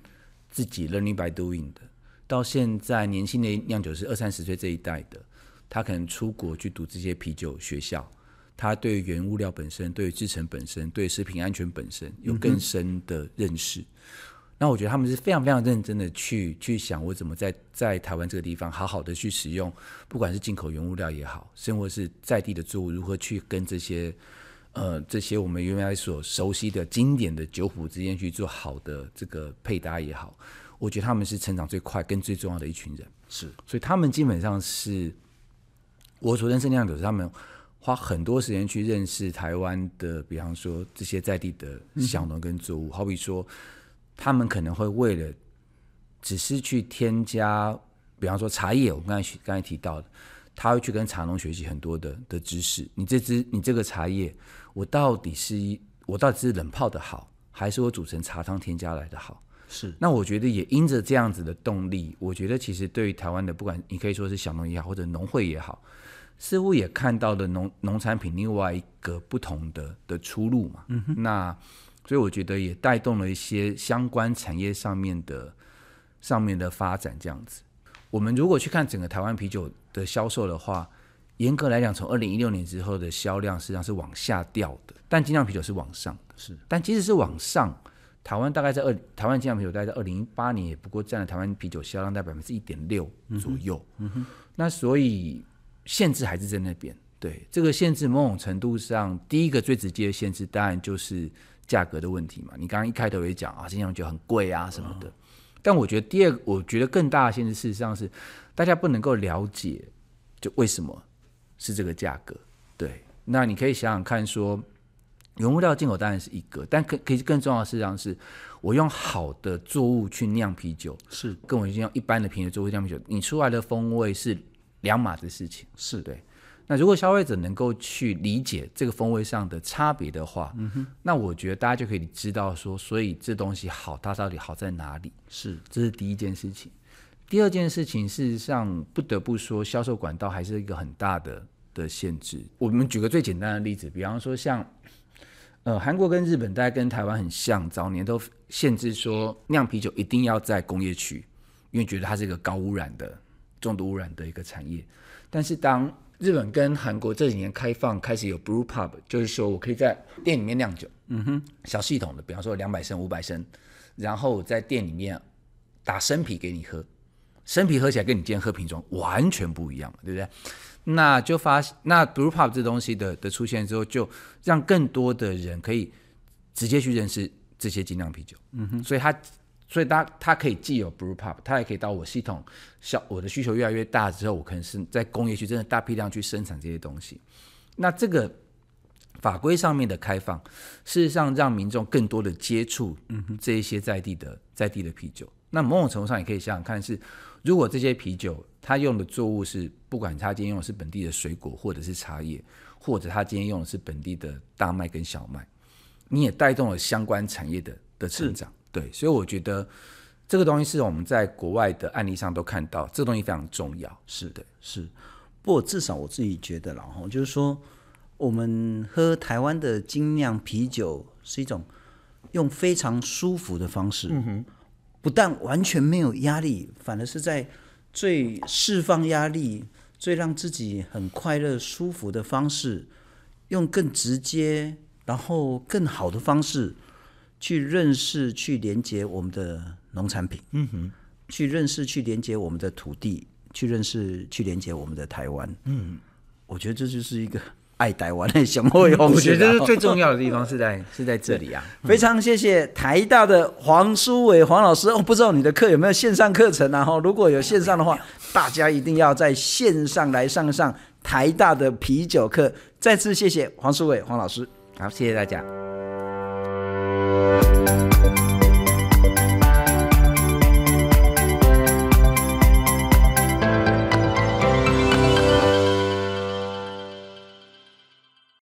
B: 自己 learning by doing 的，到现在年轻的酿酒师二三十岁这一代的，他可能出国去读这些啤酒学校，他对原物料本身、对制成本身、对食品安全本身有更深的认识。嗯那我觉得他们是非常非常认真的去去想，我怎么在在台湾这个地方好好的去使用，不管是进口原物料也好，甚或是在地的作物，如何去跟这些呃这些我们原来所熟悉的经典的酒谱之间去做好的这个配搭也好，我觉得他们是成长最快跟最重要的一群人。是，所以他们基本上是我所认识的酿酒师，他们花很多时间去认识台湾的，比方说这些在地的小农跟作物，嗯、好比说。他们可能会为了只是去添加，比方说茶叶，我刚才刚才提到的，他会去跟茶农学习很多的的知识。你这支你这个茶叶，我到底是一我到底是冷泡的好，还是我煮成茶汤添加来的好？是。那我觉得也因着这样子的动力，我觉得其实对于台湾的，不管你可以说是小农也好，或者农会也好，似乎也看到了农农产品另外一个不同的的出路嘛。嗯哼。那。所以我觉得也带动了一些相关产业上面的上面的发展，这样子。我们如果去看整个台湾啤酒的销售的话，严格来讲，从二零一六年之后的销量实际上是往下掉的，但精酿啤酒是往上的。是，但即使是往上，台湾大概在二台湾精酿啤酒大概在二零一八年也不过占了台湾啤酒销量在百分之一点六左右。嗯哼，那所以限制还是在那边。对，这个限制某种程度上，第一个最直接的限制当然就是。价格的问题嘛，你刚刚一开头也讲啊，精酿酒很贵啊什么的。但我觉得第二，我觉得更大的限制，事实上是大家不能够了解，就为什么是这个价格。对，那你可以想想看，说原物料进口当然是一个，但可可以更重要的事实上是，我用好的作物去酿啤酒，是跟我用一般的瓶的作物酿啤酒，你出来的风味是两码子事情。是对。那如果消费者能够去理解这个风味上的差别的话，嗯哼，那我觉得大家就可以知道说，所以这东西好，它到底好在哪里？是，这是第一件事情。第二件事情，事实上不得不说，销售管道还是一个很大的的限制。我们举个最简单的例子，比方说像，呃，韩国跟日本，大概跟台湾很像，早年都限制说酿啤酒一定要在工业区，因为觉得它是一个高污染的、重度污染的一个产业。但是当日本跟韩国这几年开放开始有 brew pub，就是说我可以在店里面酿酒，嗯哼，小系统的，比方说两百升、五百升，然后在店里面打生啤给你喝，生啤喝起来跟你今天喝瓶装完全不一样，对不对？那就发那 brew pub 这东西的的出现之后，就让更多的人可以直接去认识这些精酿啤酒，嗯哼，所以它。所以它它可以既有 brew pub，它也可以到我系统，小我的需求越来越大之后，我可能是在工业区真的大批量去生产这些东西。那这个法规上面的开放，事实上让民众更多的接触这一些在地的在地的啤酒。那某种程度上也可以想想看是，如果这些啤酒它用的作物是，不管它今天用的是本地的水果，或者是茶叶，或者它今天用的是本地的大麦跟小麦，你也带动了相关产业的的成长。对，所以我觉得这个东西是我们在国外的案例上都看到，这个东西非常重要。是的，
A: 是。不过至少我自己觉得然后，就是说，我们喝台湾的精酿啤酒是一种用非常舒服的方式，不但完全没有压力，反而是在最释放压力、最让自己很快乐、舒服的方式，用更直接，然后更好的方式。去认识、去连接我们的农产品，嗯哼，去认识、去连接我们的土地，去认识、去连接我们的台湾，嗯，我觉得这就是一个爱台湾的雄厚勇气。
B: 我觉得最重要的地方是在 *laughs* 是在这里啊！
A: 非常谢谢台大的黄书伟黄老师哦，不知道你的课有没有线上课程啊？哈，如果有线上的话，大家一定要在线上来上上台大的啤酒课。再次谢谢黄书伟黄老师，
B: 好，谢谢大家。Música